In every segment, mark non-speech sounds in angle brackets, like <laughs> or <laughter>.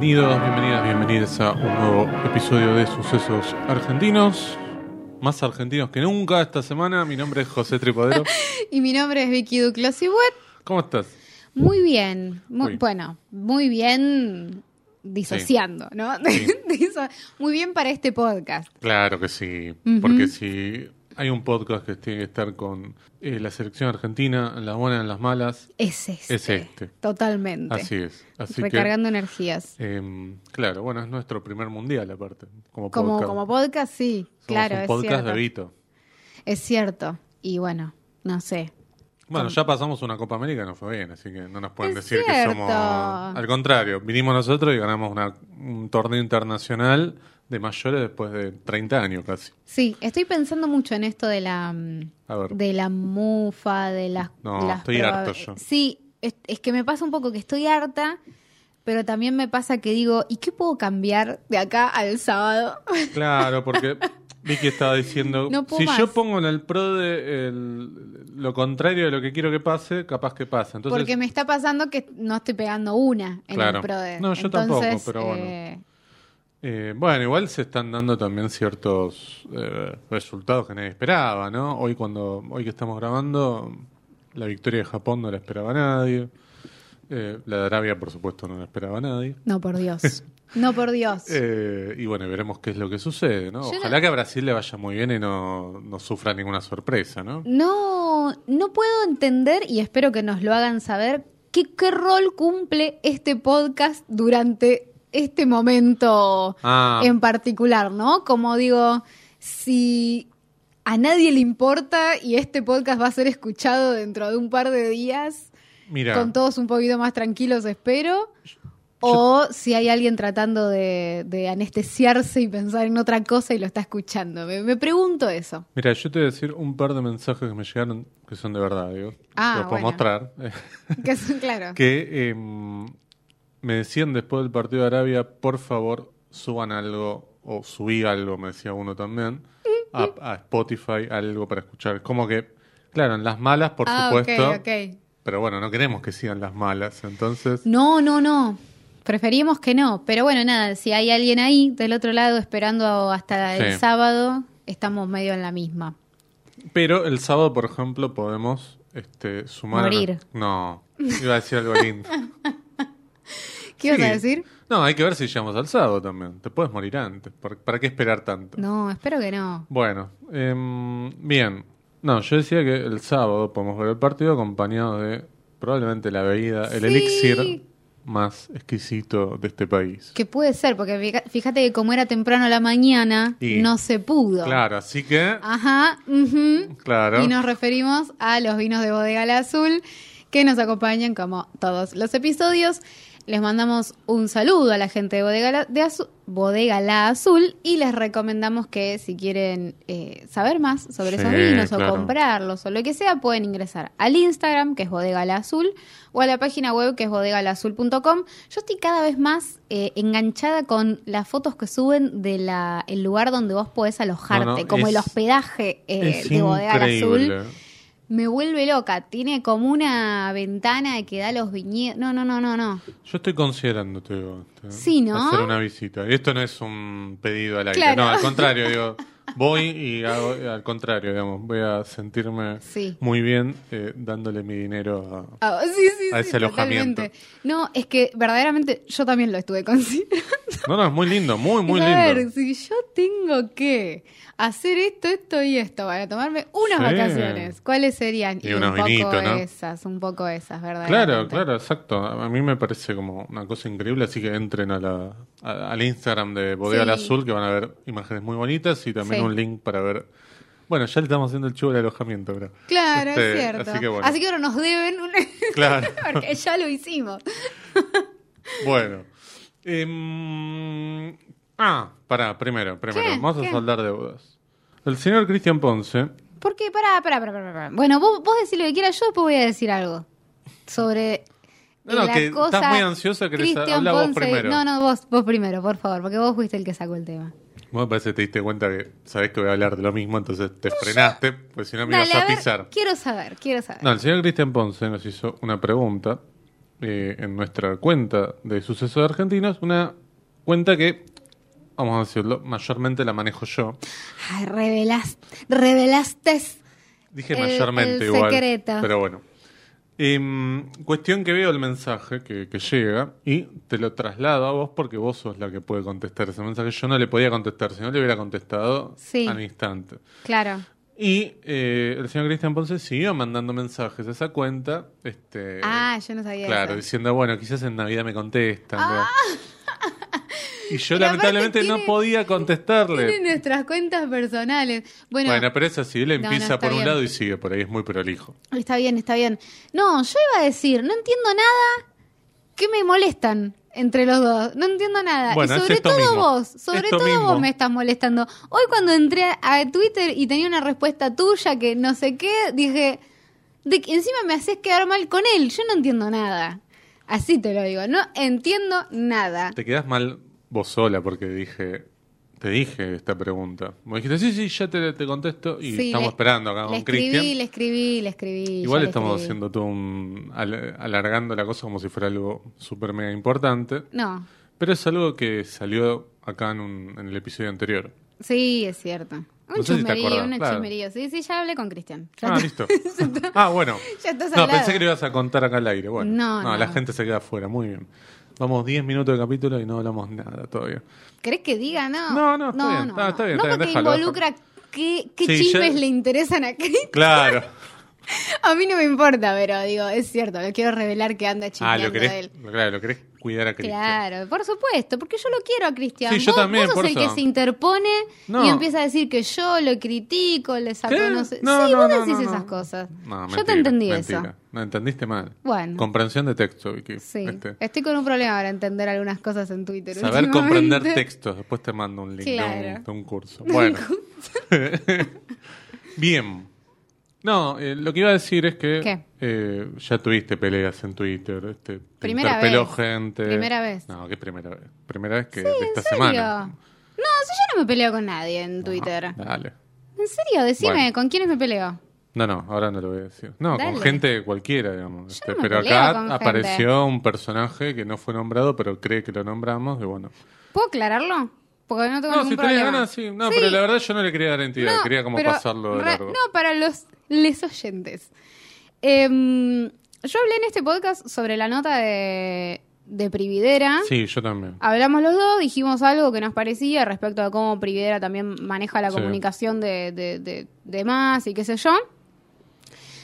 Bienvenidos, bienvenidas, bienvenidos a un nuevo episodio de Sucesos Argentinos. Más argentinos que nunca esta semana. Mi nombre es José Tripodero. <laughs> Y mi nombre es Vicky Duclos y Buet. ¿Cómo estás? Muy bien. Muy, Uy. bueno, muy bien disociando, ¿no? Sí. <laughs> Muy bien para este podcast. Claro que sí. Porque si hay un podcast que tiene que estar con eh, la selección argentina, en las buenas, en las malas, Es este. es este. Totalmente. Así es. Así Recargando energías. em, claro, bueno, es nuestro primer mundial aparte. Como Como, podcast. como podcast, sí. Somos claro, un es podcast cierto. de Vito. Es cierto. Y bueno, no sé. Bueno, ya pasamos una Copa América, no fue bien, así que no nos pueden Es decir que somos... Al contrario, vinimos nosotros y ganamos una- un torneo internacional de mayores después de 30 años casi. Sí, estoy pensando mucho en esto de la mm, de la mufa, de las... No, las estoy harto yo. Sí, es, es que me pasa un poco que estoy harta, pero también me pasa que digo, ¿y qué puedo cambiar de acá al sábado? <laughs> Claro, porque Vicky estaba diciendo, No si yo pongo en el pro de el- lo contrario de lo que quiero que pase, capaz que pasa. Entonces, Porque me está pasando que no estoy pegando una en Claro. el PRODE. No, yo Entonces, tampoco, pero bueno. eh, eh, bueno, igual se están dando también ciertos eh, resultados que nadie esperaba, ¿no? Hoy cuando hoy que estamos grabando, la victoria de Japón no la esperaba nadie. Eh, la de Arabia, por supuesto, no la esperaba nadie. no, por Dios. No, por Dios. <laughs> Y bueno, veremos qué es lo que sucede, ¿no? Yo Ojalá no- que a Brasil le vaya muy bien y no, no sufra ninguna sorpresa, ¿no? No, no puedo entender y espero que nos lo hagan saber qué, qué rol cumple este podcast durante este momento Ah. en particular, ¿no? Como digo, si a nadie le importa y este podcast va a ser escuchado dentro de un par de días, Mira, con todos un poquito más tranquilos, espero. O si hay alguien tratando de, de anestesiarse y pensar en otra cosa y lo está escuchando. Me, me pregunto eso. mira, yo te voy a decir un par de mensajes que me llegaron que son de verdad, digo. Ah, Los puedo mostrar. <laughs> Que es- claro. <laughs> que em, me decían después del partido de Arabia, por favor, suban algo, o subí algo, me decía uno también, a, <laughs> a Spotify, algo para escuchar. Como que, claro, en las malas, por ah, supuesto, ok. pero bueno, no queremos que sigan las malas, entonces... No, no, no. Preferimos que no. Pero bueno, nada, si hay alguien ahí del otro lado esperando hasta el Sí. sábado, estamos medio en la misma. Pero el sábado, por ejemplo, podemos este, sumar... a- Morir. No, iba a decir algo lindo. <laughs> ¿Qué ibas Sí. a decir? No, hay que ver si llegamos al sábado también. Te puedes morir antes. ¿Para, qué esperar tanto? No, espero que no. Bueno, em, bien. No, yo decía que el sábado podemos ver el partido acompañado de probablemente la bebida, el Sí. elixir más exquisito de este país. Que puede ser, porque fíjate que como era temprano a la mañana, Y- no se pudo. Claro, así que, Ajá, ujú. claro. Y nos referimos a los vinos de Bodega Azul que nos acompañan como todos los episodios. Les mandamos un saludo a la gente de Bodega La, de Azu- Bodega La Azul y les recomendamos que si quieren eh, saber más sobre esos vinos claro. o comprarlos o lo que sea, pueden ingresar al Instagram, que es Bodega La Azul, o a la página web, que es bodegalazul.com. Yo estoy cada vez más eh, enganchada con las fotos que suben del el lugar donde vos podés alojarte, No, no, como es- el hospedaje eh, de Bodega La Azul. Me vuelve loca. Tiene como una ventana que da a los viñedos. No, no, no, no, no. Yo estoy considerando, te digo, te- Sí, ¿no? hacer una visita. Y esto no es un pedido al aire. Claro. No, al contrario, <laughs> digo, voy y hago, al contrario, digamos, voy a sentirme Sí. muy bien eh, dándole mi dinero a... Ah, sí, sí, A sí, ese alojamiento. totalmente. No, es que verdaderamente yo también lo estuve considerando. No, no, es muy lindo, muy, muy a lindo. ver, si yo tengo que hacer esto, esto y esto para tomarme unas Sí. vacaciones, ¿cuáles serían? Y un unos poco vinitos, ¿no? esas, un poco esas, ¿verdad? Claro, claro, exacto. A mí me parece como una cosa increíble, así que entren a la, a- al Instagram de Bodega Sí. al Azul, que van a ver imágenes muy bonitas y también Sí. un link para ver... Bueno, ya le estamos haciendo el chivo del alojamiento, creo. Claro, Este, es cierto. Así que bueno. ahora nos deben un... <laughs> Claro. porque ya lo hicimos. <laughs> Bueno. Em, ah, pará, primero, primero. ¿Qué? Vamos a ¿Qué? saldar deudas. El señor Cristian Ponce ¿Por qué? Pará, pará, pará, pará, pará. Bueno, vos, vos decís lo que quieras, yo después voy a decir algo sobre No, no, la que cosa estás muy ansiosa, querés Cristian habla vos primero. No, no, vos, vos primero, por favor, porque vos fuiste el que sacó el tema. Vos me parece que te diste cuenta que sabés que voy a hablar de lo mismo, entonces te frenaste, pues si no me Dale, ibas a a ver, pisar. quiero saber, quiero saber. No, el señor Cristian Ponce nos hizo una pregunta eh, en nuestra cuenta de sucesos argentinos, una cuenta que, vamos a decirlo, mayormente la manejo yo. Ay, revelaste, revelaste. Dije El- mayormente el igual. secreto. Pero bueno. Em, cuestión que veo el mensaje que, que llega y te lo traslado a vos porque vos sos la que puede contestar ese mensaje. Yo no le podía contestar, si no le hubiera contestado Sí. al instante. Claro. Y eh, el señor Cristian Ponce siguió mandando mensajes a esa cuenta. Este, Ah, yo no sabía Claro, eso. diciendo, bueno, quizás en Navidad me contestan. ¿no? <laughs> Y yo lamentablemente no podía contestarle. Tiene nuestras cuentas personales. Bueno, Bueno, pero es así, él empieza no, por un lado y sigue por ahí, es muy prolijo. está bien, está bien. No, yo iba a decir, no entiendo nada que me molestan entre los dos. No entiendo nada. Bueno, y sobre todo mismo. vos, sobre Esto todo mismo. vos me estás molestando. Hoy cuando entré a Twitter y tenía una respuesta tuya que no sé qué, dije, de que encima me haces quedar mal con él. Yo no entiendo nada. Así te lo digo, no entiendo nada. Te quedas mal vos sola porque dije, te dije esta pregunta. Me dijiste, sí, sí, ya te, te contesto y Sí, estamos le- esperando acá Le con escribí, Cristian. le escribí, le escribí. Igual le estamos escribí. haciendo todo un... al- alargando la cosa como si fuera algo súper mega importante. No, Pero es algo que salió acá en, un- en el episodio anterior. sí, es cierto. Un No sé si te chismerío, acordás, un claro. chismerío. Sí, sí, ya hablé con Cristian. Ah, listo. <laughs> ah, bueno. <laughs> Ya estás No, pensé que lo ibas a contar acá al aire. Bueno, No, no, la gente se queda afuera. Muy bien. Vamos 10 minutos de capítulo y no hablamos nada todavía. ¿Querés que diga? No. No, no, está bien, está- está bien, No porque déjalo, involucra qué, qué Sí, chismes ya- le interesan a Cristian. Claro. <laughs> <laughs> A mí no me importa, pero digo, es cierto, lo quiero revelar que anda ah, chismeando lo de querés, él. claro, lo querés cuidar a Cristian. Claro, por supuesto, porque yo lo quiero a Cristian. Sí, yo también, Vos sos por el eso. que se interpone No. y empieza a decir que yo lo critico, le saco ¿Qué? no sé. No, sí, no, vos no, decís esas cosas. Yo te entendí mentira. eso. No, entendiste mal. Bueno. Comprensión de texto, Vicky. Sí, Este, estoy con un problema para entender algunas cosas en Twitter. saber comprender <laughs> textos. Después te mando un link de, Claro. un, de un curso. Bueno. <laughs> Bien. No, eh, lo que iba a decir es que eh, ya tuviste peleas en Twitter. Este, te Primera interpeló vez. gente. Primera vez. No, ¿qué primera vez? Primera vez que Sí, de ¿en esta serio? semana. No, si yo no me peleo con nadie en Twitter. Dale. ¿En serio? Decime, Bueno. ¿con quiénes me peleo? No, no, ahora no lo voy a decir. No, Dale. con gente cualquiera, digamos. Este, no pero acá apareció un personaje que no fue nombrado, pero cree que lo nombramos, y bueno. ¿Puedo aclararlo? Porque no tengo No, ningún si problema. ganas, sí. No, Sí. pero la verdad yo no le quería dar entidad, No, quería como pasarlo de largo. No, para los les oyentes. Em, yo hablé en este podcast sobre la nota de, de Prividera. Sí, yo también. Hablamos los dos, dijimos algo que nos parecía respecto a cómo Prividera también maneja la Sí. comunicación de, de, de- de más y qué sé yo.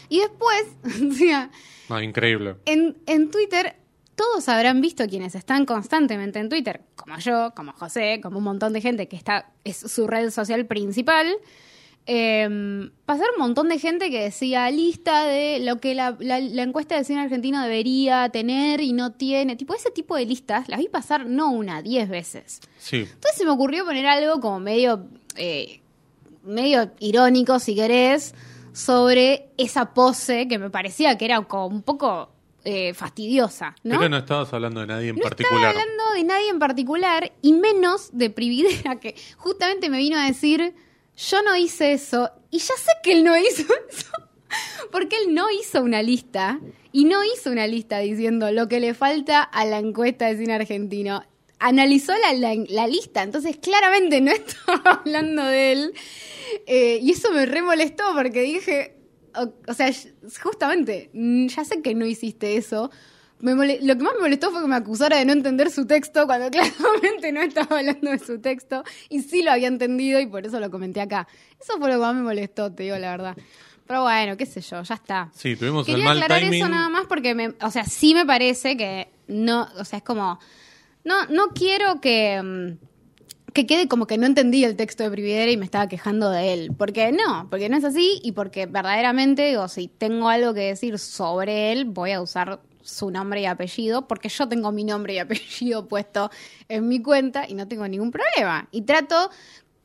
Y después, <laughs> o sea, Ah, increíble. en, en Twitter, todos habrán visto quienes están constantemente en Twitter, como yo, como José, como un montón de gente que está, es su red social principal. Eh, pasar un montón de gente que decía lista de lo que la, la- la encuesta de cine argentino debería tener y no tiene. Tipo, ese tipo de listas las vi pasar no una, diez veces. Sí. Entonces se me ocurrió poner algo como medio, eh, medio irónico, si querés, sobre esa pose que me parecía que era como un poco eh, fastidiosa, ¿no? Pero no estabas hablando de nadie en No particular. estaba hablando de nadie en particular y menos de Prividera, que justamente me vino a decir, yo no hice eso y ya sé que él no hizo <laughs> eso. Porque él no hizo una lista y no hizo una lista diciendo lo que le falta a la encuesta de cine argentino. Analizó la, la- la lista, entonces claramente no <laughs> estaba hablando de él. Eh, y eso me re molestó porque dije, o, o sea, justamente, mm, ya sé que no hiciste eso. Me lo que más me molestó fue que me acusara de no entender su texto cuando <laughs> claramente no estaba hablando de su texto y sí lo había entendido y por eso lo comenté acá. Eso fue lo que más me molestó, te digo la verdad. Pero bueno, qué sé yo, ya está. Sí, tuvimos el mal aclarar timing. eso nada más porque, me, o sea, sí me parece que no, o sea, es como, no, no quiero que, mm, que quede como que no entendí el texto de Prividera y me estaba quejando de él. Porque no, porque no es así y porque verdaderamente, digo, si tengo algo que decir sobre él, voy a usar su nombre y apellido, porque yo tengo mi nombre y <laughs> apellido puesto en mi cuenta y no tengo ningún problema. Y trato,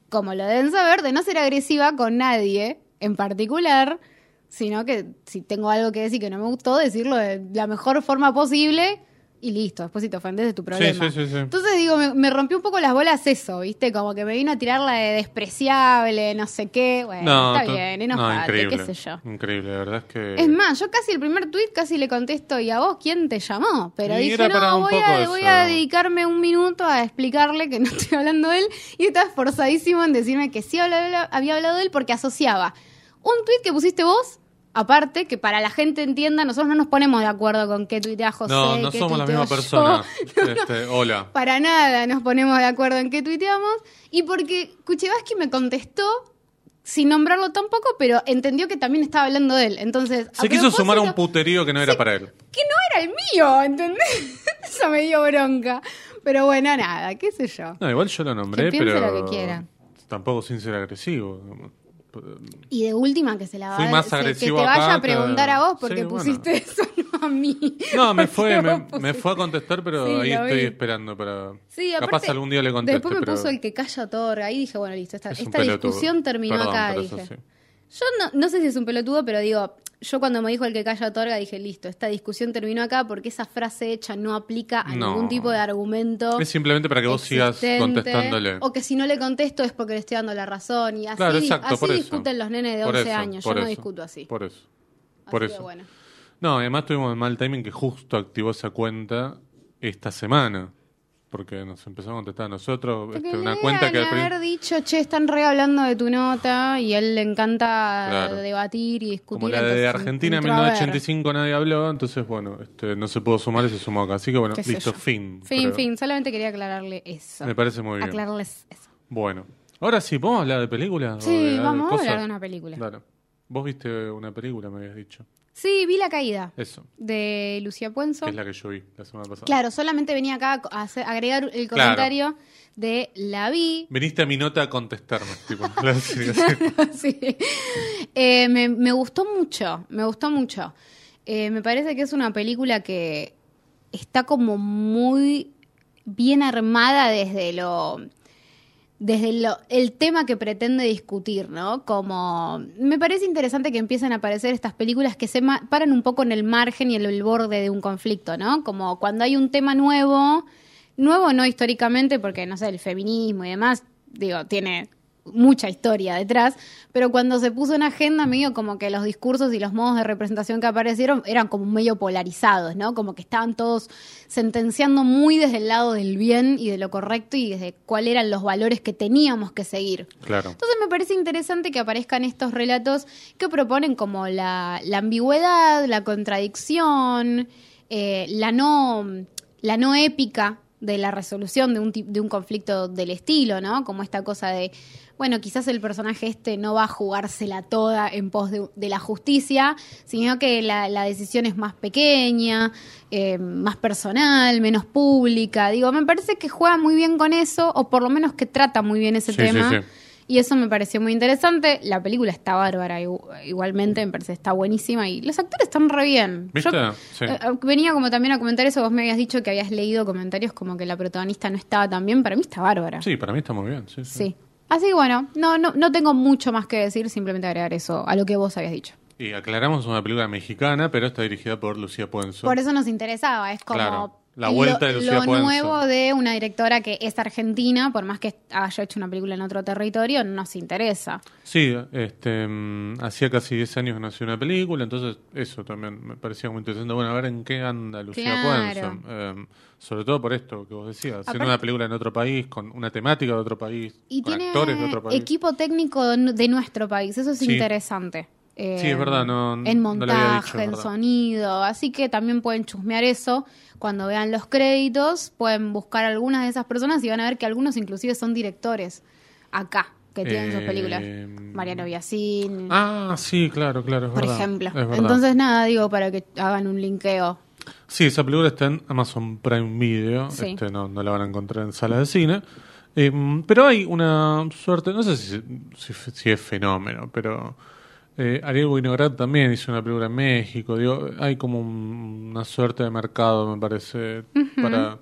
como lo deben saber, de no ser agresiva con nadie en particular, sino que si tengo algo que decir que no me gustó, decirlo de la mejor forma posible, y listo, después si te ofendes es tu problema. sí, sí, sí. Entonces digo, me, me rompió un poco las bolas eso, ¿viste? Como que me vino a tirar la de despreciable, no sé qué. Bueno, está to- bien, no, enojate, increíble. qué sé yo. Increíble, la verdad es que. Es más, yo casi el primer tweet casi le contesto, ¿y a vos quién te llamó? Pero Y dije, no, voy a, voy a dedicarme un minuto a explicarle que no estoy hablando de él. Y estaba esforzadísimo en decirme que sí había hablado de él porque asociaba un tweet que pusiste vos, aparte, que para la gente entienda, nosotros no nos ponemos de acuerdo con qué tuitea José. no, no qué somos la misma yo. persona. <laughs> Este, hola. Para nada nos ponemos de acuerdo en qué tuiteamos. Y porque Kuchevaski me contestó sin nombrarlo tampoco, pero entendió que también estaba hablando de él. Entonces, Se quiso sumar a un puterío que no era para él. que no era el mío, ¿entendés? <laughs> Eso me dio bronca. Pero bueno, nada, qué sé yo. No, igual yo lo nombré, Que pero. lo que quiera. Tampoco sin ser agresivo. Y de última que se la Fui va más se- que agresivo te vaya acá a preguntar a vos porque Sí, bueno. pusiste <laughs> eso, no a mí. No, me <laughs> fue, me, fue a contestar, pero Sí, ahí estoy esperando para. Sí, Capaz aparte, algún día le. Después me pero puso el que calla otorga. Ahí dije, bueno, listo, esta, es esta discusión terminó Perdón, acá, dije. Yo no, no sé si es un pelotudo, pero digo, yo cuando me dijo el que calla otorga, dije, listo, esta discusión terminó acá porque esa frase hecha no aplica a No. ningún tipo de argumento. Es simplemente para que vos sigas contestándole. O que si no le contesto es porque le estoy dando la razón. Y así, Claro, exacto, así por eso. discuten los nenes de Por 11 eso, años. Yo no discuto así. Por eso. Por eso. bueno. No, además tuvimos el mal timing que justo activó esa cuenta esta semana. Porque nos empezó a contestar a nosotros. Porque este, una le cuenta que al haber dicho, che, están re hablando de tu nota y a él le encanta Claro. debatir y discutir. Como la de Argentina en entró a ver. 1985 nadie habló, entonces bueno, este, no se pudo sumar y se sumó acá. Así que bueno, listo, yo. fin. Fin, creo. fin. Solamente quería aclararle eso. Me parece muy bien. Aclararles eso. Bueno, ahora sí, ¿podemos hablar de películas? Sí, ¿O de- vamos a cosas? hablar de una película. Claro. Vos viste una película, me habías dicho. Sí, vi La Caída Eso, de Lucía Puenzo. que es la que yo vi la semana pasada. Claro, solamente venía acá a hacer- agregar el comentario de la vi. Viniste a mi nota a contestarme. tipo, <laughs> claro, sí. Eh, me, me gustó mucho, me gustó mucho. Eh, me parece que es una película que está como muy bien armada desde lo desde lo, el tema que pretende discutir, ¿no? Como me parece interesante que empiecen a aparecer estas películas que se paran un poco en el margen y en el borde de un conflicto, ¿no? Como cuando hay un tema nuevo, nuevo no históricamente, porque no sé, el feminismo y demás, digo, tiene mucha historia detrás, pero cuando se puso en agenda, medio como que los discursos y los modos de representación que aparecieron eran como medio polarizados, ¿no? Como que estaban todos sentenciando muy desde el lado del bien y de lo correcto y desde cuáles eran los valores que teníamos que seguir. Claro. Entonces me parece interesante que aparezcan estos relatos que proponen como la, la ambigüedad, la contradicción, eh, la no la no épica de la resolución de un de un conflicto del estilo, ¿no? Como esta cosa de bueno, quizás el personaje este no va a jugársela toda en pos de, de la justicia, sino que la, la decisión es más pequeña, eh, más personal, menos pública. Digo, me parece que juega muy bien con eso, o por lo menos que trata muy bien ese Sí, tema. sí. Y eso me pareció muy interesante. La película está bárbara, igu- igualmente, me parece está buenísima. Y los actores están re bien. ¿Viste? Yo, Sí. eh, venía como también a comentar eso. Vos me habías dicho que habías leído comentarios como que la protagonista no estaba tan bien. Para mí está bárbara. Sí, para mí está muy bien. Sí, sí. Sí. Así que bueno, no, no, no tengo mucho más que decir, simplemente agregar eso a lo que vos habías dicho. Y aclaramos, una película mexicana, pero está dirigida por Lucía Puenzo. Por eso nos interesaba, es como Claro, la lo- vuelta de Lucía lo Puenzo. nuevo de una directora que es argentina, por más que haya hecho una película en otro territorio, nos interesa. Sí, este, mm, hacía casi 10 años que nació una película, entonces eso también me parecía muy interesante. Bueno, a ver en qué anda Lucía Claro. Puenzo. Eh, sobre todo por esto que vos decías, haciendo una película en otro país, con una temática de otro país, Y con tiene actores de otro país. equipo técnico de nuestro país, eso es Sí. interesante. Eh, Sí, es verdad, no- En no montaje, dicho, en sonido, así que también pueden chusmear eso. Cuando vean los créditos, pueden buscar algunas de esas personas y van a ver que algunos inclusive son directores acá que tienen sus Eh, películas. Mariano Biasín, Ah, sí, claro, claro, es por verdad, ejemplo. es. Entonces, nada, digo, para que hagan un linkeo. Sí, esa película está en Amazon Prime Video, Sí. este, no, no la van a encontrar en salas de cine. Eh, pero hay una suerte, no sé si, si, si es fenómeno, pero eh, Ariel Winograd también hizo una película en México. Digo, hay como un- una suerte de mercado, me parece, para,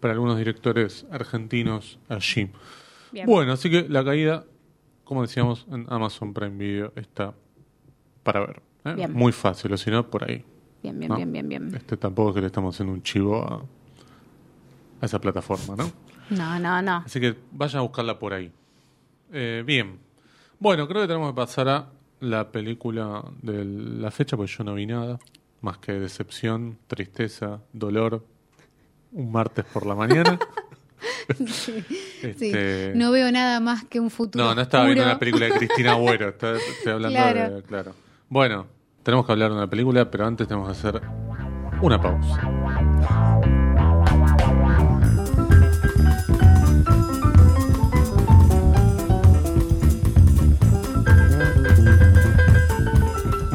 para algunos directores argentinos allí. Bien. Bueno, así que la caída, como decíamos, en Amazon Prime Video está para ver. ¿eh? Muy fácil, o si no, por ahí. Bien, bien, ¿no? bien, bien, bien. Este tampoco es que le estamos haciendo un chivo a, a esa plataforma, ¿no? No, no, no. Así que vayan a buscarla por ahí. Eh, bien. Bueno, creo que tenemos que pasar a la película de la fecha, porque yo no vi nada. Más que decepción, tristeza, dolor. Un martes por la mañana. <laughs> Sí. Este, No veo nada más que un futuro. No, no estaba viendo una película de Cristina Agüero. Estoy, estoy hablando Claro. de. Claro. Bueno, tenemos que hablar de una película, pero antes tenemos que hacer una pausa.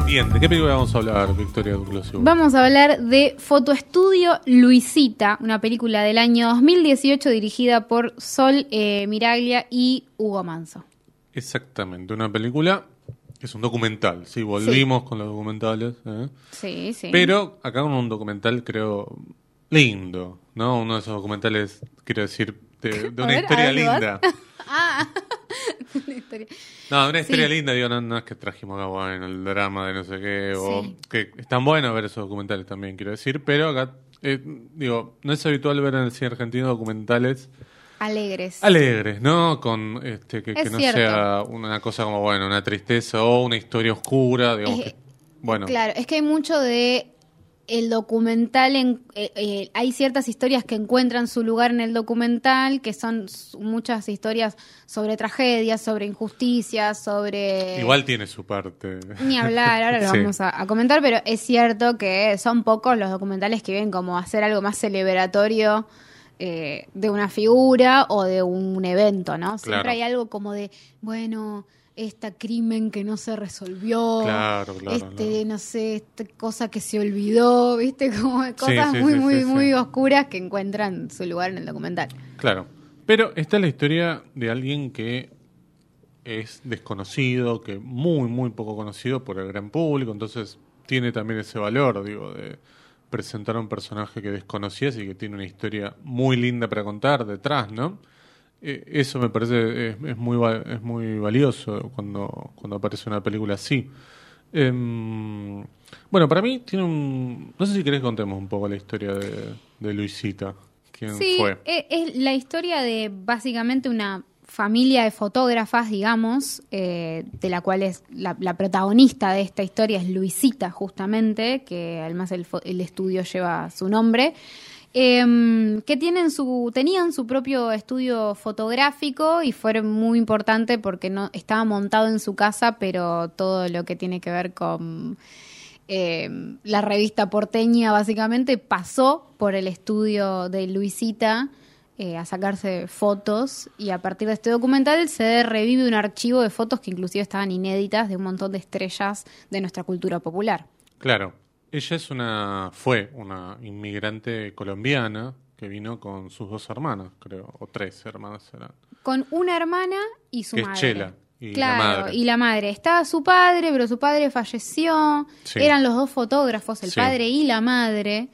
Bien, ¿de qué película vamos a hablar, Victoria Duclos? Vamos a hablar de Fotoestudio Luisita, una película del año 2018 dirigida por Sol eh, Miraglia y Hugo Manso. Exactamente, una película es un documental. Sí, volvimos con los documentales. ¿eh? Sí, sí. Pero acá con un documental, creo, lindo, ¿no? Uno de esos documentales, quiero decir, de, de una ver, historia ver, linda. <laughs> Ah, <laughs> una historia. No, de una historia Sí. linda, digo, no, no es que trajimos acá, bueno, el drama de no sé qué, o Sí. que están buenos ver esos documentales también, quiero decir, pero acá, eh, digo, no es habitual ver en el cine argentino documentales Alegres. alegres, ¿no? Con, este, que, Es que no cierto. sea una cosa como, bueno, una tristeza o una historia oscura, digamos que, bueno. Claro, es que hay mucho de el documental, en, eh, eh, hay ciertas historias que encuentran su lugar en el documental, que son muchas historias sobre tragedias, sobre injusticias, sobre... Igual tiene su parte. Ni hablar, ahora <laughs> lo Sí. vamos a, a comentar, pero es cierto que son pocos los documentales que vienen como hacer algo más celebratorio eh, de una figura o de un evento, ¿no? Siempre Claro. hay algo como de, bueno, este crimen que no se resolvió, Claro, claro, este, no sé, esta cosa que se olvidó, <laughs> ¿viste? Como cosas sí, muy, sí, muy, sí, muy oscuras que encuentran su lugar en el documental. Claro. Pero esta es la historia de alguien que es desconocido, que muy, muy poco conocido por el gran público, entonces tiene también ese valor, digo, de presentar a un personaje que desconocías y que tiene una historia muy linda para contar detrás, ¿no? Eh, eso me parece es, es muy es muy valioso cuando, cuando aparece una película así. Em, bueno, para mí tiene un... No sé si querés que contemos un poco la historia de, de Luisita. ¿Quién Sí, fue? e- es la historia de básicamente una familia de fotógrafas, digamos, eh, de la cual es la, protagonista de esta historia es Luisita, justamente, que además el, estudio lleva su nombre. em, que tienen su, tenían su propio estudio fotográfico y fue muy importante porque no estaba montado en su casa, pero todo lo que tiene que ver con eh, la revista porteña básicamente pasó por el estudio de Luisita eh, a sacarse fotos y a partir de este documental se revive un archivo de fotos que inclusive estaban inéditas de un montón de estrellas de nuestra cultura popular. Claro, ella es una, fue una inmigrante colombiana que vino con sus dos hermanas, creo, o tres hermanas eran. Con una hermana y su Que es madre. Chela, y la claro, madre. y la madre. Estaba su padre, pero su padre falleció. Sí. Eran los dos fotógrafos, el Sí. padre y la madre.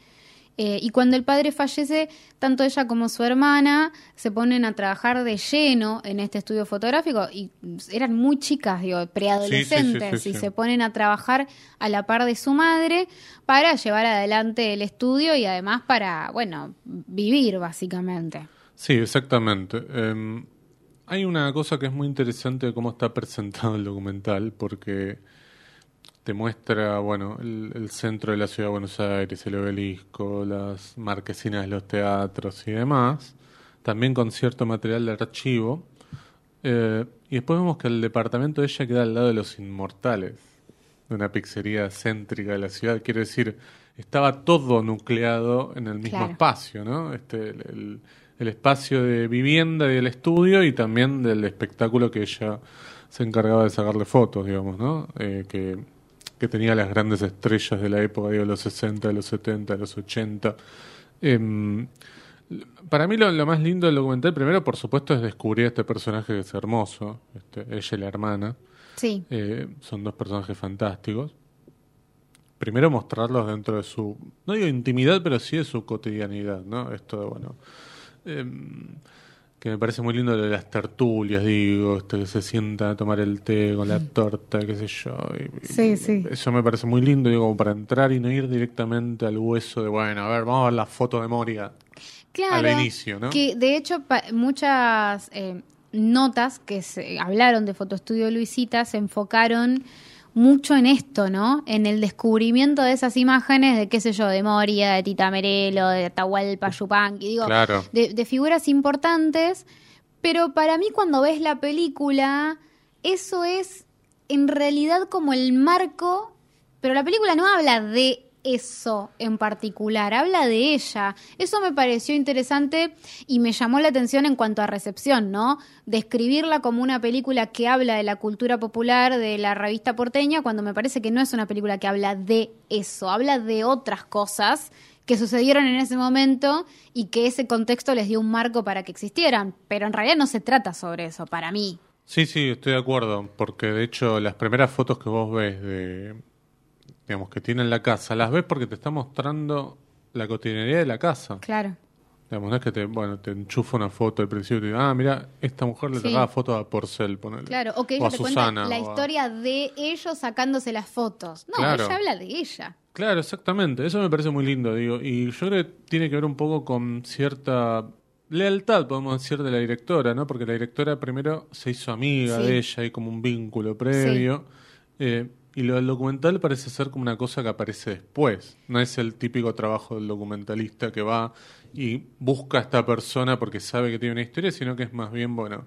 Eh, y cuando el padre fallece, tanto ella como su hermana se ponen a trabajar de lleno en este estudio fotográfico y eran muy chicas, digo, preadolescentes, Sí, sí, sí, sí, y se ponen a trabajar a la par de su madre para llevar adelante el estudio y además para, bueno, vivir básicamente. Sí, exactamente. Em, hay una cosa que es muy interesante de cómo está presentado el documental, porque te muestra, bueno, el, el centro de la ciudad de Buenos Aires, el obelisco, las marquesinas de los teatros y demás, también con cierto material de archivo. Eh, y después vemos que el departamento de ella queda al lado de los inmortales, de una pizzería céntrica de la ciudad. Quiere decir, estaba todo nucleado en el mismo Claro. espacio, ¿no? Este, el, el- el espacio de vivienda y del estudio y también del espectáculo que ella se encargaba de sacarle fotos, digamos, ¿no? Eh, que, que tenía las grandes estrellas de la época, digo, los 60, los 70, los 80. Em, para mí lo, lo más lindo del documental, primero, por supuesto, es descubrir a este personaje que es hermoso, este, ella y la hermana. Sí. Eh, son dos personajes fantásticos. Primero mostrarlos dentro de su, no digo intimidad, pero sí de su cotidianidad, ¿no? Esto de, bueno, em, que me parece muy lindo de las tertulias, digo, este que se sienta a tomar el té con la torta, qué sé yo. y- Sí, y sí. Eso me parece muy lindo, digo, como para entrar y no ir directamente al hueso de, bueno, a ver, vamos a ver la foto de Moria. Claro, al inicio, ¿no? Que de hecho muchas eh, notas que se hablaron de Fotoestudio Luisita se enfocaron mucho en esto, ¿no? En el descubrimiento de esas imágenes de, qué sé yo, de Moria, de Tita Merelo, de Atahualpa Yupanqui, digo, Claro. de, de figuras importantes, pero para mí cuando ves la película, eso es en realidad como el marco, pero la película no habla de eso en particular, habla de ella. Eso me pareció interesante y me llamó la atención en cuanto a recepción, ¿no? Describirla como una película que habla de la cultura popular de la revista porteña, cuando me parece que no es una película que habla de eso, habla de otras cosas que sucedieron en ese momento y que ese contexto les dio un marco para que existieran. Pero en realidad no se trata sobre eso, para mí. Sí, sí, estoy de acuerdo, porque de hecho las primeras fotos que vos ves de, digamos, que tiene en la casa, las ves porque te está mostrando la cotidianidad de la casa. Claro. Digamos, no es que te, bueno, te enchufa una foto al principio y te diga, ah, mira, esta mujer le Sí. sacaba fotos a Porcel, ponele. Claro, o que a ella te cuenta Susana, la o a- historia de ellos sacándose las fotos. No, Claro. ella habla de ella. Claro, exactamente. Eso me parece muy lindo, digo. Y yo creo que tiene que ver un poco con cierta lealtad, podemos decir, de la directora, ¿no? Porque la directora primero se hizo amiga Sí. de ella, hay como un vínculo previo. Eh, y lo del documental parece ser como una cosa que aparece después. No es el típico trabajo del documentalista que va y busca a esta persona porque sabe que tiene una historia, sino que es más bien, bueno,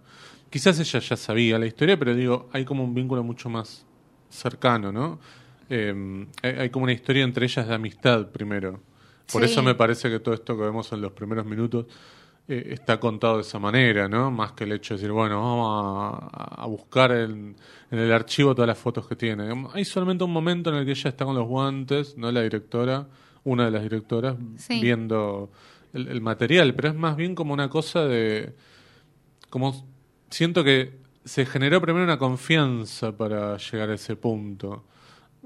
quizás ella ya sabía la historia, pero digo, hay como un vínculo mucho más cercano, ¿no? Eh, hay, como una historia entre ellas de amistad primero. Por Sí. eso me parece que todo esto que vemos en los primeros minutos eh, está contado de esa manera, ¿no? Más que el hecho de decir, bueno, vamos a, a buscar en, en el archivo todas las fotos que tiene. Hay solamente un momento en el que ella está con los guantes, no la directora, una de las directoras, Sí. viendo el, el material, pero es más bien como una cosa de... como siento que se generó primero una confianza para llegar a ese punto.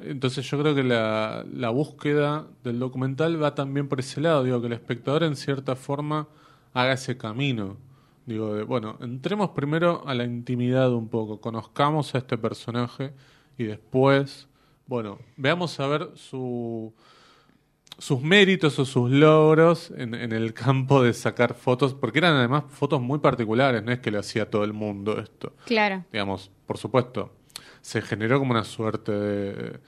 Entonces yo creo que la, la búsqueda del documental va también por ese lado, digo, que el espectador en cierta forma haga ese camino. Digo, de, bueno, entremos primero a la intimidad un poco, conozcamos a este personaje y después, bueno, veamos a ver su, sus méritos o sus logros en, en el campo de sacar fotos, porque eran además fotos muy particulares, no es que lo hacía todo el mundo esto Claro. digamos, por supuesto, se generó como una suerte de,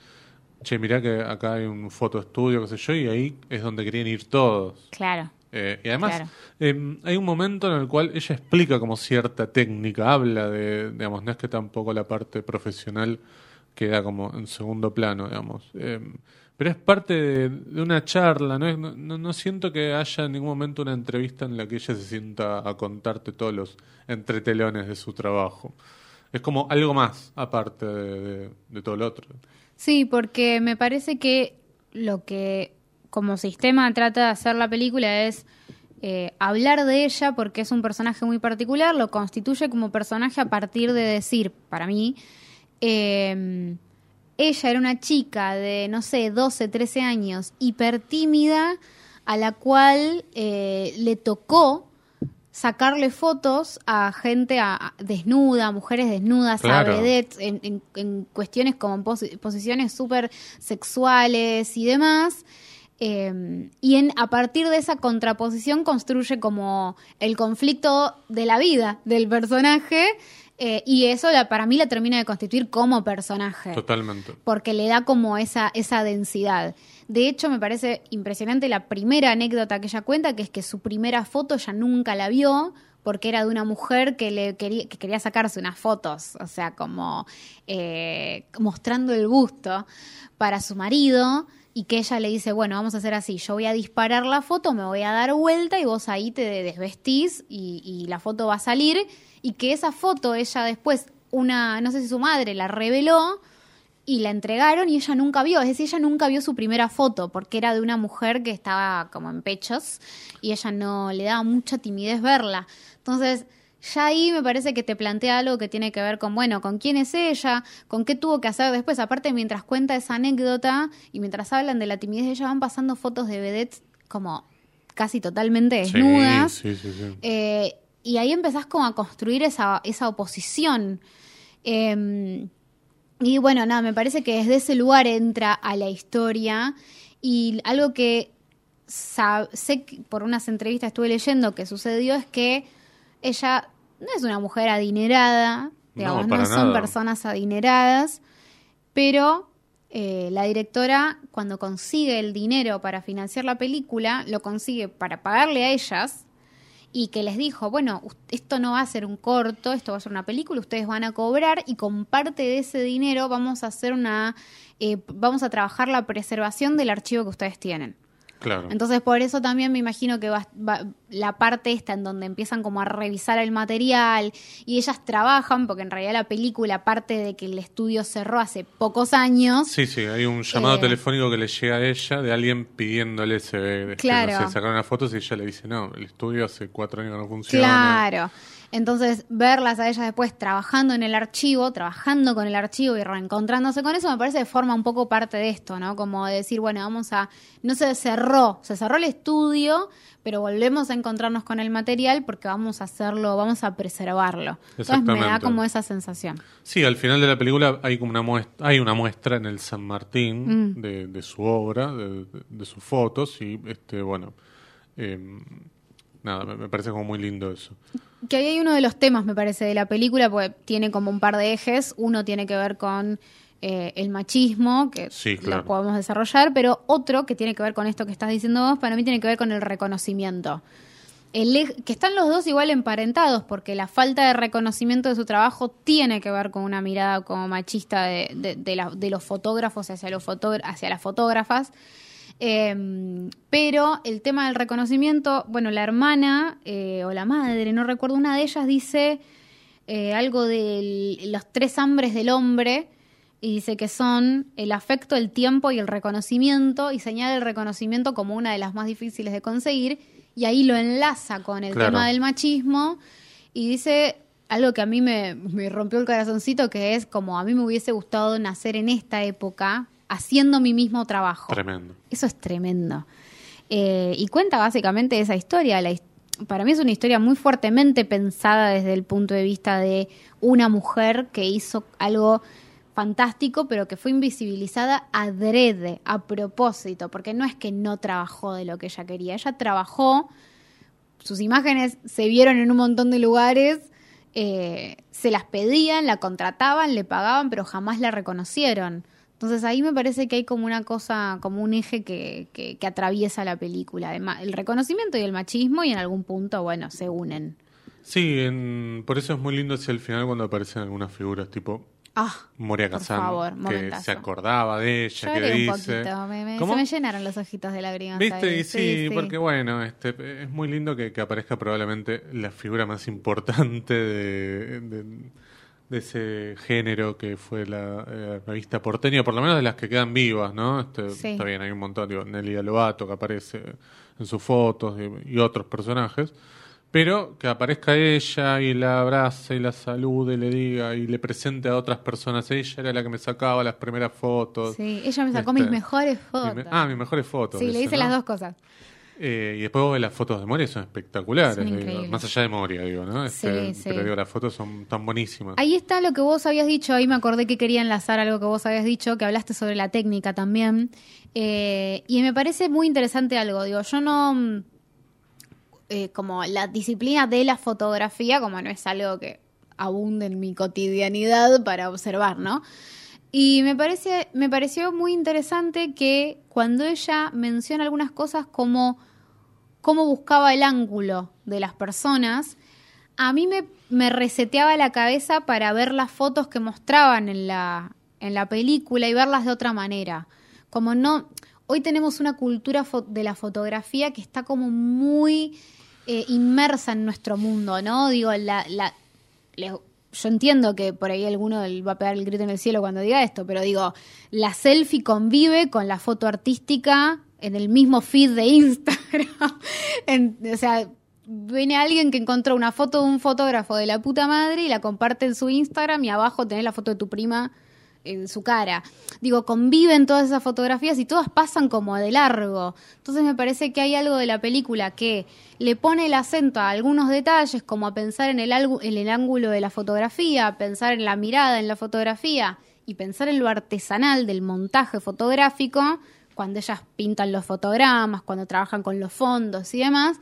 che, mirá que acá hay un fotoestudio, qué sé yo, y ahí es donde querían ir todos. Claro. Eh, y además, Claro. eh, hay un momento en el cual ella explica como cierta técnica, habla de, digamos, no es que tampoco la parte profesional queda como en segundo plano, digamos. Eh, pero es parte de, de una charla, ¿no? Es- no, no- no siento que haya en ningún momento una entrevista en la que ella se sienta a contarte todos los entretelones de su trabajo. Es como algo más aparte de, de- de todo lo otro. Sí, porque me parece que lo que como sistema trata de hacer la película es eh, hablar de ella porque es un personaje muy particular, lo constituye como personaje a partir de decir, para mí, eh, ella era una chica de, no sé, 12, 13 años, hiper tímida, a la cual eh, le tocó sacarle fotos a gente a- a- desnuda, a mujeres desnudas, Claro. a vedettes, en, en- en cuestiones como en posi- posiciones súper sexuales y demás. Eh, y en, a partir de esa contraposición construye como el conflicto de la vida del personaje eh, y eso la, para mí la termina de constituir como personaje Totalmente. porque le da como esa, esa densidad. De hecho, me parece impresionante la primera anécdota que ella cuenta, que es que su primera foto ella nunca la vio porque era de una mujer que le quería, que quería sacarse unas fotos, o sea, como eh, mostrando el busto para su marido y que ella le dice, bueno, vamos a hacer así, yo voy a disparar la foto, me voy a dar vuelta y vos ahí te desvestís y, y la foto va a salir y que esa foto ella después, una, no sé si su madre la reveló y la entregaron y ella nunca vio, es decir, ella nunca vio su primera foto porque era de una mujer que estaba como en pechos y ella no le daba mucha timidez verla. Entonces, ya ahí me parece que te plantea algo que tiene que ver con, bueno, con quién es ella, con qué tuvo que hacer después. Aparte, mientras cuenta esa anécdota y mientras hablan de la timidez, ella van pasando fotos de vedettes como casi totalmente desnudas. Sí, sí, sí. sí. Eh, y ahí empezás como a construir esa, esa oposición. Em, y bueno, nada, me parece que desde ese lugar entra a la historia y algo que sé que por unas entrevistas estuve leyendo que sucedió es que ella no es una mujer adinerada, digamos, no, son personas adineradas, pero eh, la directora cuando consigue el dinero para financiar la película, lo consigue para pagarle a ellas y que les dijo, bueno, esto no va a ser un corto, esto va a ser una película, ustedes van a cobrar y con parte de ese dinero vamos a hacer una, eh, vamos a trabajar la preservación del archivo que ustedes tienen. Entonces, por eso también me imagino que va, la parte esta en donde empiezan como a revisar el material y ellas trabajan, porque en realidad la película, aparte de que el estudio cerró hace pocos años. Sí, sí, hay un llamado eh, telefónico que le llega a ella de alguien pidiéndole ese. Claro. Que, sacaron las fotos y ella le dice, no, el estudio hace cuatro años que no funciona. Claro. Entonces, verlas a ellas después trabajando en el archivo, trabajando con el archivo y reencontrándose con eso, me parece que forma un poco parte de esto, ¿no? Como decir, bueno, vamos a. No se cerró, se cerró el estudio, pero volvemos a encontrarnos con el material porque vamos a hacerlo, vamos a preservarlo. Entonces me da como esa sensación. Sí, al final de la película hay como una muestra, hay una muestra en el San Martín mm. de, su obra, de, sus fotos, y este, bueno. Em, nada, me, parece como muy lindo eso. Que ahí hay uno de los temas, me parece, de la película, porque tiene como un par de ejes. Uno tiene que ver con eh, el machismo, que lo podemos desarrollar, pero otro que tiene que ver con esto que estás diciendo vos, para mí tiene que ver con el reconocimiento. El que están los dos igual emparentados, porque la falta de reconocimiento de su trabajo tiene que ver con una mirada como machista de, de, los fotógrafos hacia, los hacia las fotógrafas Em, pero el tema del reconocimiento, bueno, la hermana eh, o la madre, no recuerdo, una de ellas dice eh, algo de los tres hambres del hombre y dice que son el afecto, el tiempo y el reconocimiento y señala el reconocimiento como una de las más difíciles de conseguir y ahí lo enlaza con el tema del machismo y dice algo que a mí me, me rompió el corazoncito que es como a mí me hubiese gustado nacer en esta época haciendo mi mismo trabajo. Tremendo. Eso es tremendo. Eh, y cuenta básicamente esa historia. para mí es una historia muy fuertemente pensada desde el punto de vista de una mujer que hizo algo fantástico, pero que fue invisibilizada adrede, a propósito, porque no es que no trabajó de lo que ella quería, ella trabajó, sus imágenes se vieron en un montón de lugares, eh, se las pedían, la contrataban, le pagaban, pero jamás la reconocieron. Entonces ahí me parece que hay como una cosa, como un eje que, que, atraviesa la película. Además, el reconocimiento y el machismo y en algún punto, bueno, se unen. Sí, por eso es muy lindo hacia el final cuando aparecen algunas figuras tipo Ah, Moria Kazan, que se acordaba de ella, que dice... Un se me llenaron los ojitos de lágrimas. ¿Viste? Y sí, porque bueno, este, es muy lindo que, aparezca probablemente la figura más importante de de ese género que fue la eh, revista porteña, por lo menos de las que quedan vivas, ¿no? Este, Está bien, hay un montón, digo, Nelly Lobato que aparece en sus fotos y, otros personajes, pero que aparezca ella y la abrace y la salude y le diga y le presente a otras personas, ella era la que me sacaba las primeras fotos. Sí, ella me sacó mis este, mejores fotos. ah, mis mejores fotos. Sí, le hice las dos cosas. Eh, y después vos ves las fotos de Moria, son espectaculares. más allá de Moria, digo, ¿no? Este, pero digo, las fotos son tan buenísimas. Ahí está lo que vos habías dicho, ahí me acordé que quería enlazar algo que vos habías dicho, que hablaste sobre la técnica también. Eh, y me parece muy interesante algo, digo, yo no... Eh, como la disciplina de la fotografía, como no es algo que abunde en mi cotidianidad para observar, ¿no? Y me, parece, me pareció muy interesante que cuando ella menciona algunas cosas como cómo buscaba el ángulo de las personas, a mí me, me, reseteaba la cabeza para ver las fotos que mostraban en la, en la película y verlas de otra manera. Como no, hoy tenemos una cultura de la fotografía que está como muy eh, inmersa en nuestro mundo, ¿no? Digo, la, la, yo entiendo que por ahí alguno va a pegar el grito en el cielo cuando diga esto, pero digo, la selfie convive con la foto artística en el mismo feed de Instagram. <laughs> o sea, viene alguien que encontró una foto de un fotógrafo de la puta madre y la comparte en su Instagram y abajo tenés la foto de tu prima en su cara. Digo, conviven todas esas fotografías y todas pasan como de largo. Entonces me parece que hay algo de la película que le pone el acento a algunos detalles, como a pensar en el, ángulo de la fotografía, pensar en la mirada en la fotografía y pensar en lo artesanal del montaje fotográfico, cuando ellas pintan los fotogramas, cuando trabajan con los fondos y demás,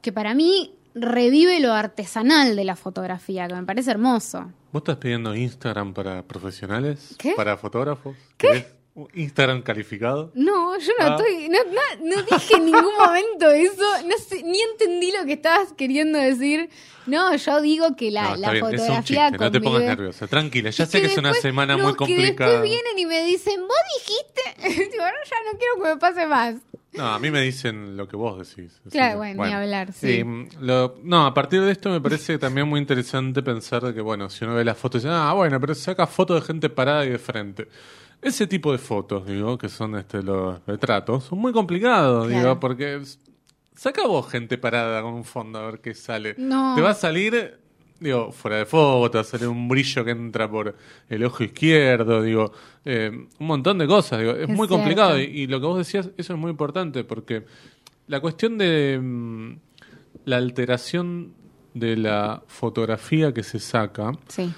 que para mí revive lo artesanal de la fotografía, que me parece hermoso. ¿Vos estás pidiendo Instagram para profesionales? ¿Qué? ¿Para fotógrafos? ¿Qué? Instagram calificado. No, yo no Ah. estoy, no, no- no dije en ningún momento eso, no sé, ni entendí lo que estabas queriendo decir. No, yo digo que la, no, la bien, fotografía chiste, no te pongas nerviosa. Tranquila, ya Y sé que, es una después- semana muy Que complicada. después vienen y me dicen, vos dijiste. <laughs> Digo, no, ya no quiero que me pase más. No, a mí me dicen lo que vos decís. Claro, que, bueno, ni hablar, sí. Eh, lo- no, a partir de esto me parece también muy interesante pensar que, bueno, si uno ve las fotos, dice, ah, bueno, pero saca fotos de gente parada y de frente. Ese tipo de fotos, digo, que son este, los retratos, son muy complicados, Claro. digo, porque saca vos gente parada con un fondo a ver qué sale. No. Te va a salir, digo, fuera de foco, te va a salir un brillo que entra por el ojo izquierdo, digo, eh, un montón de cosas, digo, es, Es muy complicado y lo que vos decías, eso es muy importante porque la cuestión de mm, la alteración de la fotografía que se saca Sí,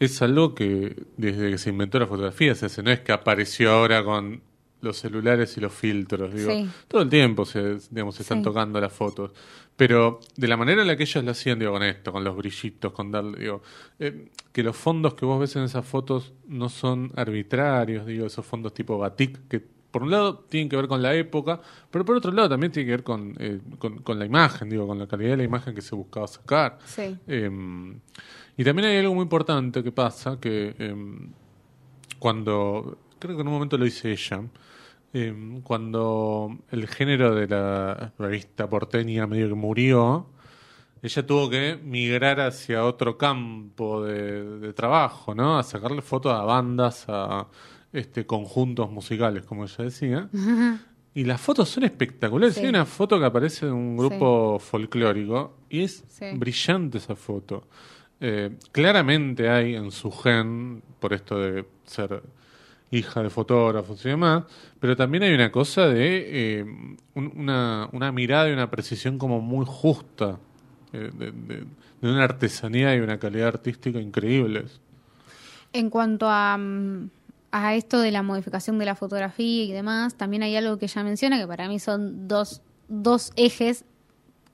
es algo que desde que se inventó la fotografía se hace, no es que apareció ahora con los celulares y los filtros, digo, Sí. todo el tiempo se, digamos, se están Sí. tocando las fotos, pero de la manera en la que ellos lo hacían, digo, con esto, con los brillitos, con darle, digo, eh, que los fondos que vos ves en esas fotos no son arbitrarios, digo, esos fondos tipo batik que por un lado tienen que ver con la época, pero por otro lado también tiene que ver con, eh, con, con la imagen, digo, con la calidad de la imagen que se buscaba sacar. sí. Eh, y también hay algo muy importante que pasa, que eh, cuando, creo que en un momento lo dice ella, eh, cuando el género de la revista porteña medio que murió, ella tuvo que migrar hacia otro campo de, de trabajo, ¿no? A sacarle fotos a bandas, a este conjuntos musicales, como ella decía. <laughs> Y las fotos son espectaculares. Sí. Hay una foto que aparece de un grupo folclórico y es Sí. brillante esa foto. Eh, claramente hay en su gen, por esto de ser hija de fotógrafos y demás, pero también hay una cosa de eh, un- una, una mirada y una precisión como muy justa, eh, de, de- de una artesanía y una calidad artística increíbles. En cuanto a, mm, a esto de la modificación de la fotografía y demás, también hay algo que ella menciona que para mí son dos, dos ejes,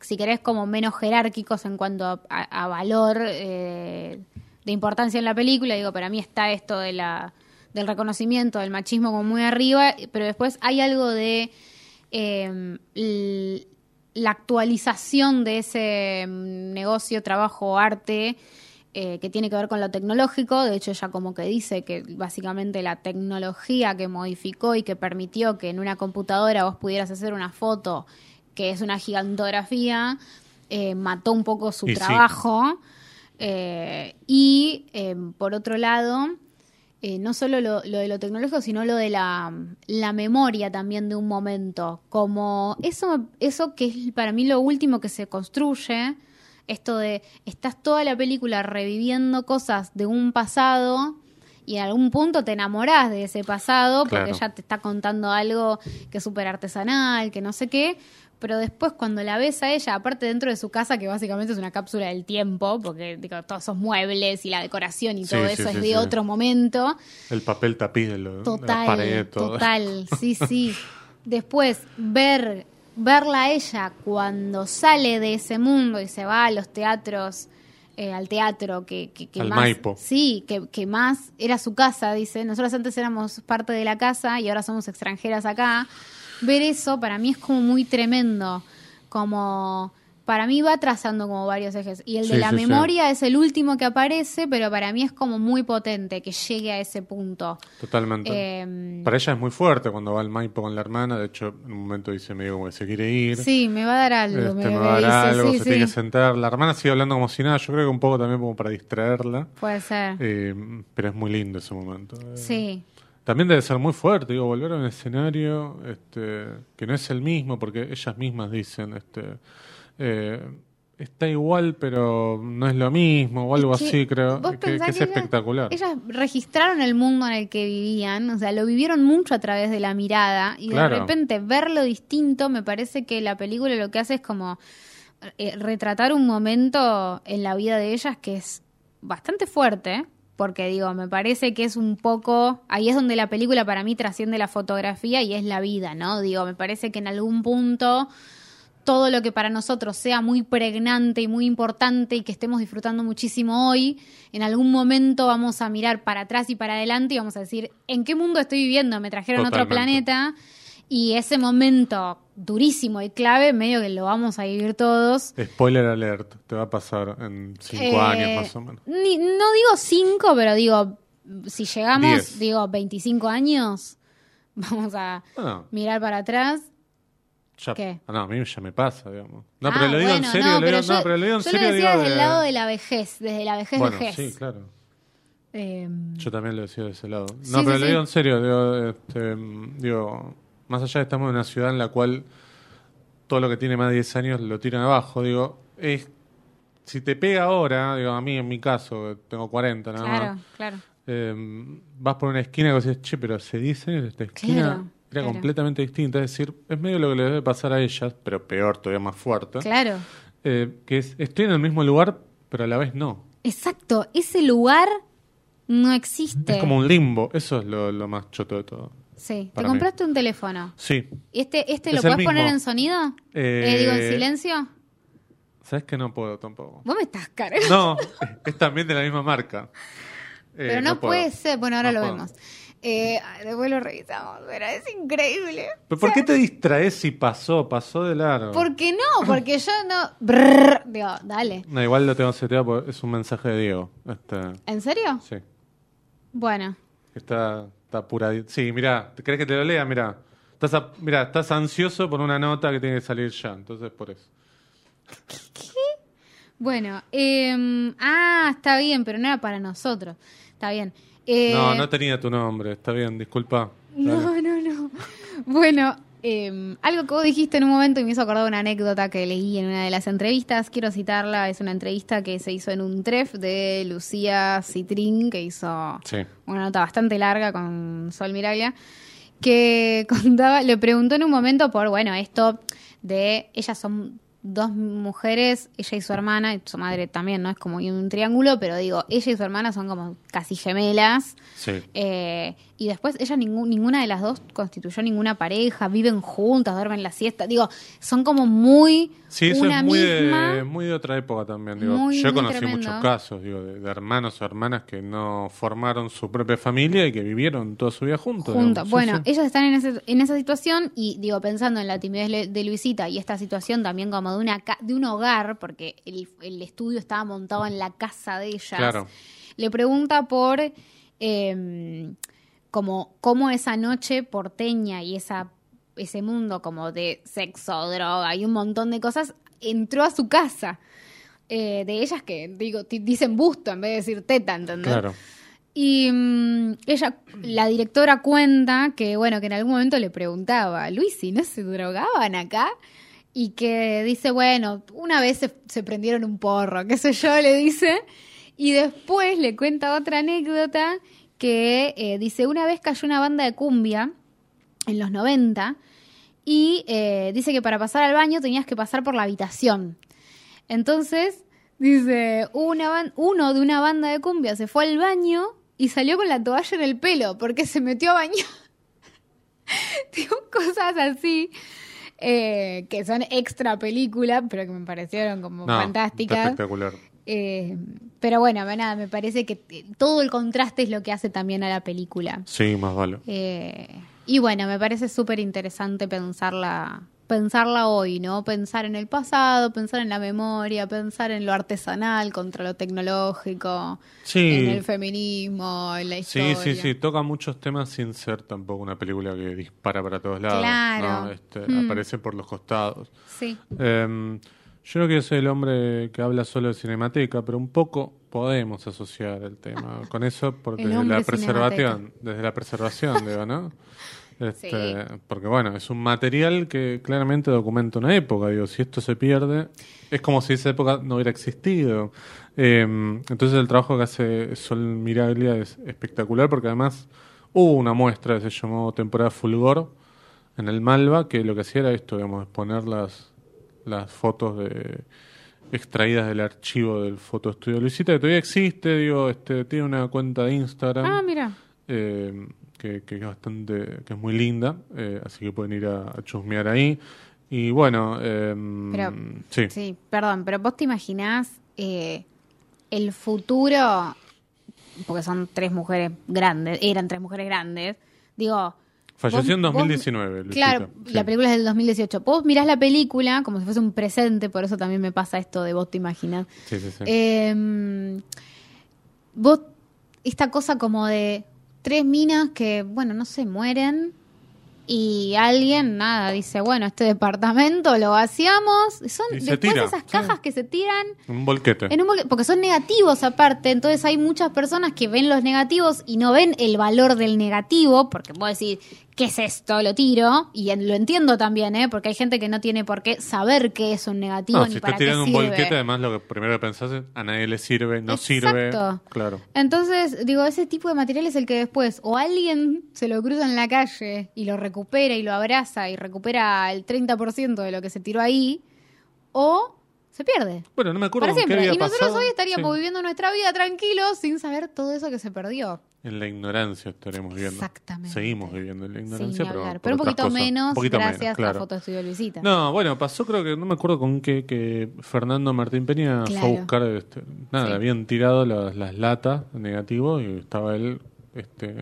si querés, como menos jerárquicos en cuanto a, a- valor eh, de importancia en la película. Digo, para mí está esto de la, del reconocimiento del machismo como muy arriba, pero después hay algo de eh, la actualización de ese mm, negocio, trabajo, arte, eh, que tiene que ver con lo tecnológico. De hecho, ella como que dice que básicamente la tecnología que modificó y que permitió que en una computadora vos pudieras hacer una foto que es una gigantografía, eh, mató un poco su Y sí. trabajo. Eh, y eh, por otro lado, eh, no solo lo, lo de lo tecnológico, sino lo de la, la memoria también de un momento. Como eso, eso que es para mí lo último que se construye, esto de estás toda la película reviviendo cosas de un pasado y en algún punto te enamorás de ese pasado porque Claro. ella te está contando algo que es súper artesanal, que no sé qué. Pero después cuando la ves a ella, aparte dentro de su casa, que básicamente es una cápsula del tiempo, porque digo, todos esos muebles y la decoración y Sí, todo sí, eso sí, es de otro momento, El papel tapiz de, lo- de la Total, pared, todo. total, sí, sí. <laughs> Después, ver, verla a ella cuando sale de ese mundo y se va a los teatros, eh, al teatro que, que, que Al más... Maipo. Sí, que, que más era su casa, dice. Nosotros antes éramos parte de la casa y ahora somos extranjeras acá. Ver eso para mí es como muy tremendo, como... Para mí va trazando como varios ejes. Y el de la sí, sí. memoria es el último que aparece, pero para mí es como muy potente que llegue a ese punto. Totalmente. Eh, Para ella es muy fuerte cuando va al Maipo con la hermana. De hecho, en un momento dice medio como que se quiere ir. Sí, me va a dar algo. Este, me, va a dar dice, algo, se tiene que sentar. La hermana sigue hablando como si nada. Yo creo que un poco también como para distraerla. Puede ser. Eh, pero es muy lindo ese momento. Eh, sí, También debe ser muy fuerte, digo, volver a un escenario este, que no es el mismo, porque ellas mismas dicen, este, eh, está igual, pero no es lo mismo, o algo Es que así, creo. Que, es que ellas- espectacular. Ellas registraron el mundo en el que vivían, o sea, lo vivieron mucho a través de la mirada y Claro. de repente verlo distinto, me parece que la película lo que hace es como eh, retratar un momento en la vida de ellas que es bastante fuerte, porque digo, me parece que es un poco, ahí es donde la película para mí trasciende la fotografía y es la vida, ¿no? Digo, me parece que en algún punto todo lo que para nosotros sea muy pregnante y muy importante y que estemos disfrutando muchísimo hoy, en algún momento vamos a mirar para atrás y para adelante y vamos a decir, ¿en qué mundo estoy viviendo? Me trajeron a otro planeta y ese momento durísimo y clave, medio que lo vamos a vivir todos. Spoiler alert, te va a pasar en cinco Eh, años más o menos. ni- no digo cinco, pero digo, si llegamos, Diez. digo 25 años, <laughs> vamos a Ah, mirar para atrás. Ya- ¿Qué? ah, no, a mí ya me pasa, digamos. No, Ah, pero lo digo bueno, en serio, no, lo pero digo, no, yo- pero lo digo en yo serio, lo decía digo desde el lado de la vejez, desde la vejez Bueno, vejez. sí, claro. Eh, Yo también lo decía de ese lado. Sí, No, pero sí. lo digo en serio. Digo, este, digo, más allá de estamos en una ciudad en la cual todo lo que tiene más de 10 años lo tiran abajo. Digo, es, si te pega ahora, digo, a mí en mi caso, tengo 40 nada claro, más, claro. eh, vas por una esquina y decís, che, pero hace 10 años esta esquina Claro, era claro. completamente distinta. Es decir, es medio lo que le debe pasar a ellas, pero peor, todavía más fuerte. Claro. Eh, que es, estoy en el mismo lugar, pero a la vez no. Exacto, ese lugar no existe. Es como un limbo. Eso es lo, lo más choto de todo. Sí, te compraste un teléfono. Sí, ¿Este, este Es lo puedes poner en sonido? Eh, Eh, digo, en silencio. ¿Sabes que no puedo tampoco? Vos me estás cargando. No, es también de la misma marca. Eh, Pero no, puedo. puede ser. Bueno, ahora No lo puedo. vemos. Eh, después lo revisamos, pero es increíble. ¿Pero por qué te distraes si pasó? Pasó de largo. ¿Por qué no? <laughs> Porque yo no. Brrr, digo, dale. No, igual lo tengo seteado porque es un mensaje de Diego. Este, ¿En serio? sí, Bueno. está, está apuradito. Sí, mira, ¿crees que te lo lea? Mira, estás, a- mira, estás ansioso por una nota que tiene que salir ya, entonces por eso. Bueno. eh, ah, está bien, pero no era para nosotros. Está bien. Eh, No, no tenía tu nombre, está bien, disculpa. No, no, no. Bueno, eh, algo que vos dijiste en un momento y me hizo acordar una anécdota que leí en una de las entrevistas. Quiero citarla. Es una entrevista que se hizo en un tref de Lucía Citrín, que hizo Sí, una nota bastante larga con Sol Miraglia, que <laughs> contaba, le preguntó en un momento por, bueno, esto de, ellas son dos mujeres, ella y su hermana, y su madre también, ¿no? Es como un triángulo, pero digo, ella y su hermana son como casi gemelas. sí. Eh, y después ella ningún- ninguna de las dos constituyó ninguna pareja, viven juntas, duermen la siesta. Digo, son como muy Sí, eso una es muy misma. de, muy de otra época también. Digo. Muy, Yo muy conocí tremendo. muchos casos digo, de, de hermanos o hermanas que no formaron su propia familia y que vivieron toda su vida juntos. Sí, Bueno, sí. ellas están en, ese- en esa situación y digo, pensando en la timidez de Luisita y esta situación también como de una ca- de un hogar, porque el, el estudio estaba montado en la casa de ellas. Claro. Le pregunta por eh, como cómo esa noche porteña y esa ese mundo como de sexo, droga y un montón de cosas entró a su casa. Eh, de ellas que digo dicen busto en vez de decir teta, ¿entendés? Claro. Y mm, ella, la directora cuenta que, bueno, que en algún momento le preguntaba, Luis, ¿y no se drogaban acá? Y que dice, bueno, una vez se, prendieron un porro, qué sé yo, le dice. Y después le cuenta otra anécdota que eh, dice, una vez cayó una banda de cumbia en los 90 y eh, dice que para pasar al baño tenías que pasar por la habitación. Entonces, dice, una uno de una banda de cumbia se fue al baño y salió con la toalla en el pelo porque se metió a bañar. <laughs> Digo, cosas así eh, que son extra película, pero que me parecieron como No, fantásticas. espectacular. Eh, pero bueno, nada, me parece que todo el contraste es lo que hace también a la película. Sí, más vale. Eh, y bueno, me parece súper interesante pensarla, pensarla hoy, ¿no? Pensar en el pasado, pensar en la memoria, pensar en lo artesanal contra lo tecnológico, Sí. en el feminismo, en la Sí, historia. sí, sí, toca muchos temas sin ser tampoco una película que dispara para todos lados. Claro. ¿no? Este, Mm. Aparece por los costados. Sí. Em, yo no quiero ser el hombre que habla solo de cinemateca, pero un poco podemos asociar el tema <laughs> con eso, porque desde la preservación, desde la preservación, digo, ¿no? Este, Sí. Porque bueno, es un material que claramente documenta una época. Digo, si esto se pierde, es como si esa época no hubiera existido. Eh, entonces el trabajo que hace Sol Miraglia es espectacular porque además hubo una muestra que se llamó Temporada Fulgor en el Malva que lo que hacía era esto, digamos, exponer las, las fotos de extraídas del archivo del foto estudio Luisita que todavía existe, digo, este tiene una cuenta de Instagram Ah, mira. eh, que, que es bastante, que es muy linda, eh, así que pueden ir a, a chusmear ahí. Y bueno, eh, Pero, sí. Sí, perdón, pero vos te imaginás eh, el futuro, porque son tres mujeres grandes, eran tres mujeres grandes, digo... Falleció en vos- vos- 2019. Luisita, Claro, sí. la película es del 2018. Vos mirás la película como si fuese un presente, por eso también me pasa esto de vos te imaginás. Sí, sí, sí. Eh, vos, esta cosa como de tres minas que, bueno, no se mueren y alguien, nada, dice, bueno, este departamento lo vaciamos. Son Y después tira, esas sí. cajas que se tiran Un volquete. en un bol- porque son negativos aparte, entonces hay muchas personas que ven los negativos y no ven el valor del negativo, porque vos decís, ¿qué es esto? Lo tiro, y en- lo entiendo también, ¿eh? porque hay gente que no tiene por qué saber qué es un negativo No, ni si para estás qué tirando un sirve. volquete, además lo que primero que pensás es a nadie le sirve, no Exacto. sirve. Claro. Entonces, digo, ese tipo de material es el que después o alguien se lo cruza en la calle y lo recupera y lo abraza y recupera el 30% de lo que se tiró ahí, o se pierde. Bueno, no me acuerdo Para con qué siempre. había Y nosotros pasado. hoy estaríamos Sí. viviendo nuestra vida tranquilos sin saber todo eso que se perdió. En la ignorancia estaremos viviendo. Exactamente. Seguimos viviendo en la ignorancia, pero, por Pero un poquito cosas. menos Un poquito gracias menos, claro. a Foto Estudio Luisita. No, bueno, pasó creo que no me acuerdo con qué que Fernando Martín Peña fue a buscar este, nada, Sí. habían tirado las, las latas negativo y estaba él este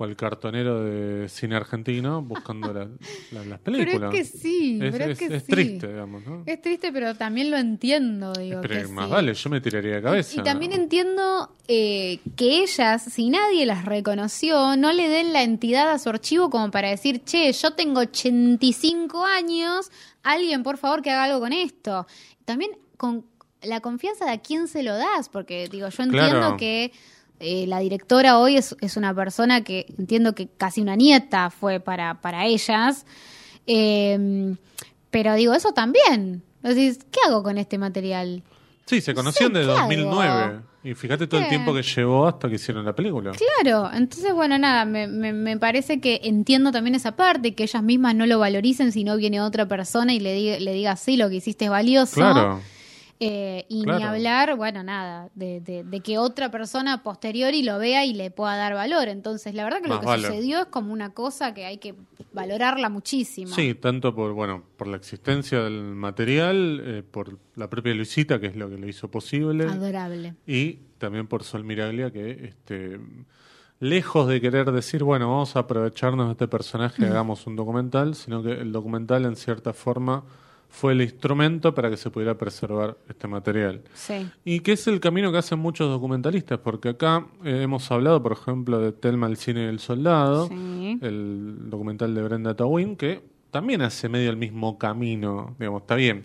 cual cartonero de cine argentino buscando la- la- las pero es películas. que sí, es, pero es, es- que es sí. triste, digamos, ¿no? Es triste, pero también lo entiendo, digo. Pero que más sí. vale, yo me tiraría de cabeza. Y también entiendo eh, que ellas, si nadie las reconoció, no le den la entidad a su archivo como para decir, che, yo tengo 85 años, alguien por favor que haga algo con esto. También con la confianza de a quién se lo das, porque digo, yo entiendo Claro. que eh, la directora hoy es, es una persona que entiendo que casi una nieta fue para, para ellas. Eh, pero digo, eso también. Decís, ¿qué hago con este material? Sí, se conocían sé, de ¿qué 2009. hago? Y fíjate todo el tiempo que llevó hasta que hicieron la película. Claro, entonces bueno, nada, me, me, me parece que entiendo también esa parte, que ellas mismas no lo valoricen si no viene otra persona y le diga, le diga sí, lo que hiciste es valioso. Claro. Eh, y ni hablar, bueno, nada, de, de, de que otra persona posteriori lo vea y le pueda dar valor. Entonces, la verdad que lo que sucedió es como una cosa que hay que valorarla muchísimo. Sí, tanto por bueno por la existencia del material, eh, por la propia Luisita, que es lo que lo hizo posible, Adorable. y también por Sol Miraglia, que este, lejos de querer decir, bueno, vamos a aprovecharnos de este personaje hagamos un documental, sino que el documental en cierta forma fue el instrumento para que se pudiera preservar este material. Sí. Y que es el camino que hacen muchos documentalistas, porque acá eh, hemos hablado, por ejemplo, de Telma el cine del soldado, Sí. el documental de Brenda Tawin, que también hace medio el mismo camino, digamos, está bien.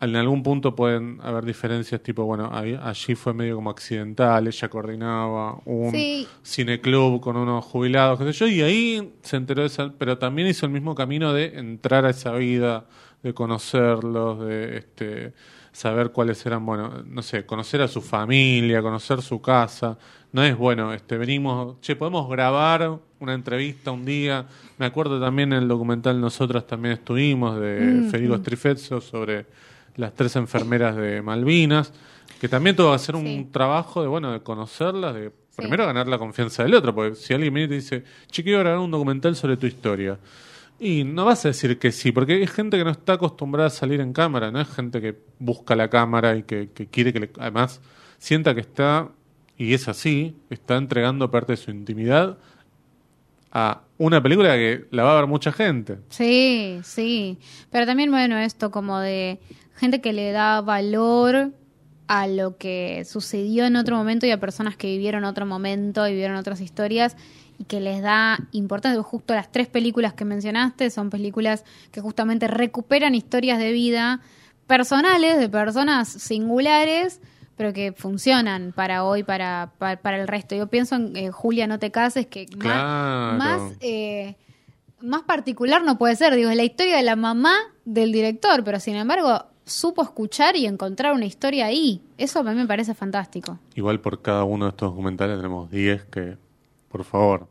En algún punto pueden haber diferencias, tipo, bueno, ahí- allí fue medio como accidental, ella coordinaba un Sí. cineclub con unos jubilados, qué sé yo, y ahí se enteró de esa, pero también hizo el mismo camino de entrar a esa vida, de conocerlos, de este saber cuáles eran, bueno, no sé, conocer a su familia, conocer su casa. No es bueno, este venimos, che, podemos grabar una entrevista un día. Me acuerdo también en el documental nosotros también estuvimos de Federico Strifezzo sobre las tres enfermeras de Malvinas, que también tuvo que hacer un Sí. trabajo de, bueno, de conocerlas, de primero ganar la confianza del otro, porque si alguien viene y te dice, che, quiero grabar un documental sobre tu historia, y no vas a decir que sí, porque hay gente que no está acostumbrada a salir en cámara, no es gente que busca la cámara y que, quiere que le- además sienta que está, y es así, está entregando parte de su intimidad a una película que la va a ver mucha gente. Sí, sí. Pero también, bueno, esto como de gente que le da valor a lo que sucedió en otro momento y a personas que vivieron otro momento y vivieron otras historias y que les da importancia. Justo las tres películas que mencionaste son películas que justamente recuperan historias de vida personales de personas singulares, pero que funcionan para hoy, para, para, para el resto. Yo pienso en eh, Julia, no te cases, que más, más, eh, más particular no puede ser. Digo, es la historia de la mamá del director, pero sin embargo supo escuchar y encontrar una historia ahí. Eso a mí me parece fantástico. Igual por cada uno de estos documentales tenemos 10 que, por favor.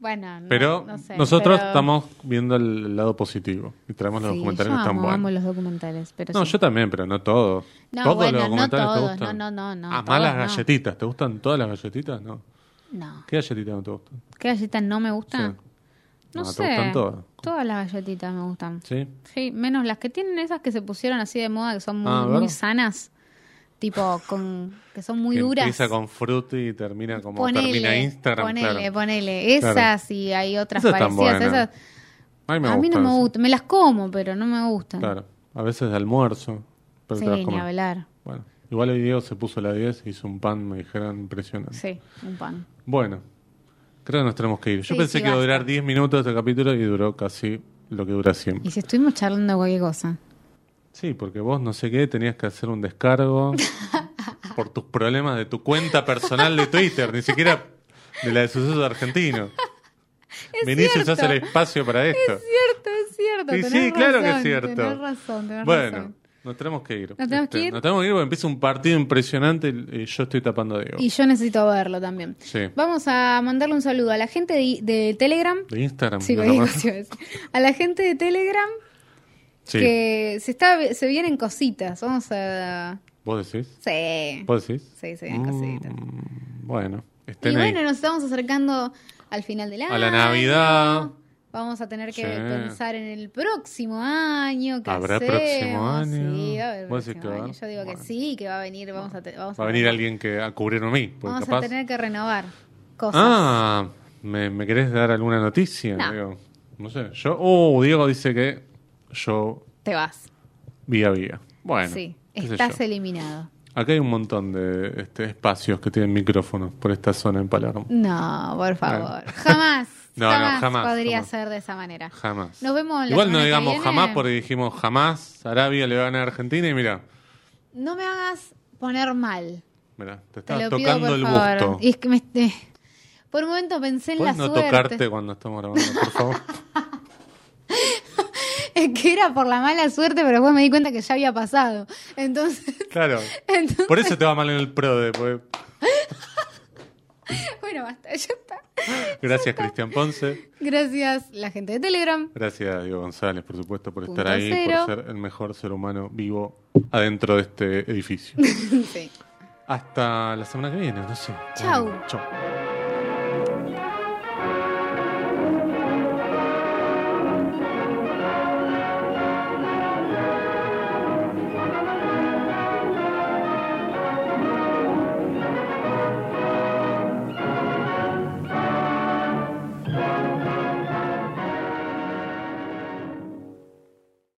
Bueno, no- Pero no sé, nosotros pero- estamos viendo el lado positivo y traemos los Sí, documentales yo que están amo, buenos. amo los documentales, pero No, sí. yo también, pero no todos. No, ¿Todos bueno, los no documentales te todos, gustan? no, no, no, Ah, todos más las no. galletitas. ¿Te gustan todas las galletitas? No. No. ¿Qué galletitas no te gustan? ¿Qué galletas no me gustan? Sí. No, Ah, ¿te sé. gustan todas? Todas las galletitas me gustan. ¿Sí? Sí, menos las que tienen esas que se pusieron así de moda, que son muy, Ah, a ver. muy sanas. Tipo, con que son muy que duras. Empieza con frutti y termina como ponele, termina Instagram. ponele, claro. ponele. Esas Claro. y hay otras Esas parecidas. Esas, A mí, me a mí no me gustan. Me las como, pero no me gustan. Claro. A veces de almuerzo. Pero sí, te las ni comes. hablar. Bueno, igual hoy Diego se puso la 10 y hizo un pan, me dijeron, impresionante. Sí, un pan. Bueno, creo que nos tenemos que ir. Yo Sí, pensé sí, que iba a durar 10 minutos este capítulo y duró casi lo que dura siempre. Y si estuvimos charlando cualquier cosa. Sí, porque vos no sé qué, tenías que hacer un descargo <laughs> por tus problemas de tu cuenta personal de Twitter, ni siquiera de la de sucesos argentinos. Vinicius hace el espacio para esto. Es cierto, es cierto. Sí, tenés sí, claro que es razón, cierto. Tenés razón, tenés Bueno, razón. nos tenemos que ir. Este, ¿Nos tenemos que ir? Nos tenemos que ir porque empieza un partido impresionante y yo estoy tapando a Diego. Y yo necesito verlo también. Sí. Vamos a mandarle un saludo a la gente de, de Telegram. De Instagram. Sí, a decir. a la gente de Telegram Sí. que se está se vienen cositas. Vamos a ¿Vos decís? sí. ¿Vos decís? Sí, se vienen cositas. Mm, bueno, Y ahí. bueno, nos estamos acercando al final del año. A la Navidad. Vamos a tener que Sí. pensar en el próximo año. ¿qué ¿Habrá hacemos? próximo año? Sí, a haber ¿Vos decís próximo que año. Yo digo que sí, que va a venir. Vamos a, te- vamos Va a venir alguien que a cubrirme a mí. Vamos capaz... a tener que renovar cosas. Ah, ¿me, me querés dar alguna noticia? No. Digo, no sé. Yo, oh, Diego dice que yo Te vas. vía vía. Bueno, sí, estás eliminado. Acá hay un montón de este, espacios que tienen micrófonos por esta zona en Palermo. No, por favor. <laughs> Jamás. No, no, jamás, podría jamás. ser de esa manera. Jamás. Nos vemos la Igual no que digamos viene. jamás porque dijimos jamás Arabia le va a ganar a Argentina y mira, No me hagas poner mal. mira, te Te estás tocando el favor. busto. Y es que me, eh, por un momento pensé en la ¿Puedes no suerte. tocarte cuando estamos grabando, por favor? <laughs> <laughs> Que era por la mala suerte, pero después me di cuenta que ya había pasado. Entonces, claro. entonces Por eso te va mal en el pro después. <laughs> bueno, basta, ya está. Gracias, Cristian Ponce. Gracias la gente de Telegram. Gracias, Diego González, por supuesto, por Punto estar ahí, cero. por ser el mejor ser humano vivo adentro de este edificio. <laughs> Sí. Hasta la semana que viene, no sé. Chau. Chau.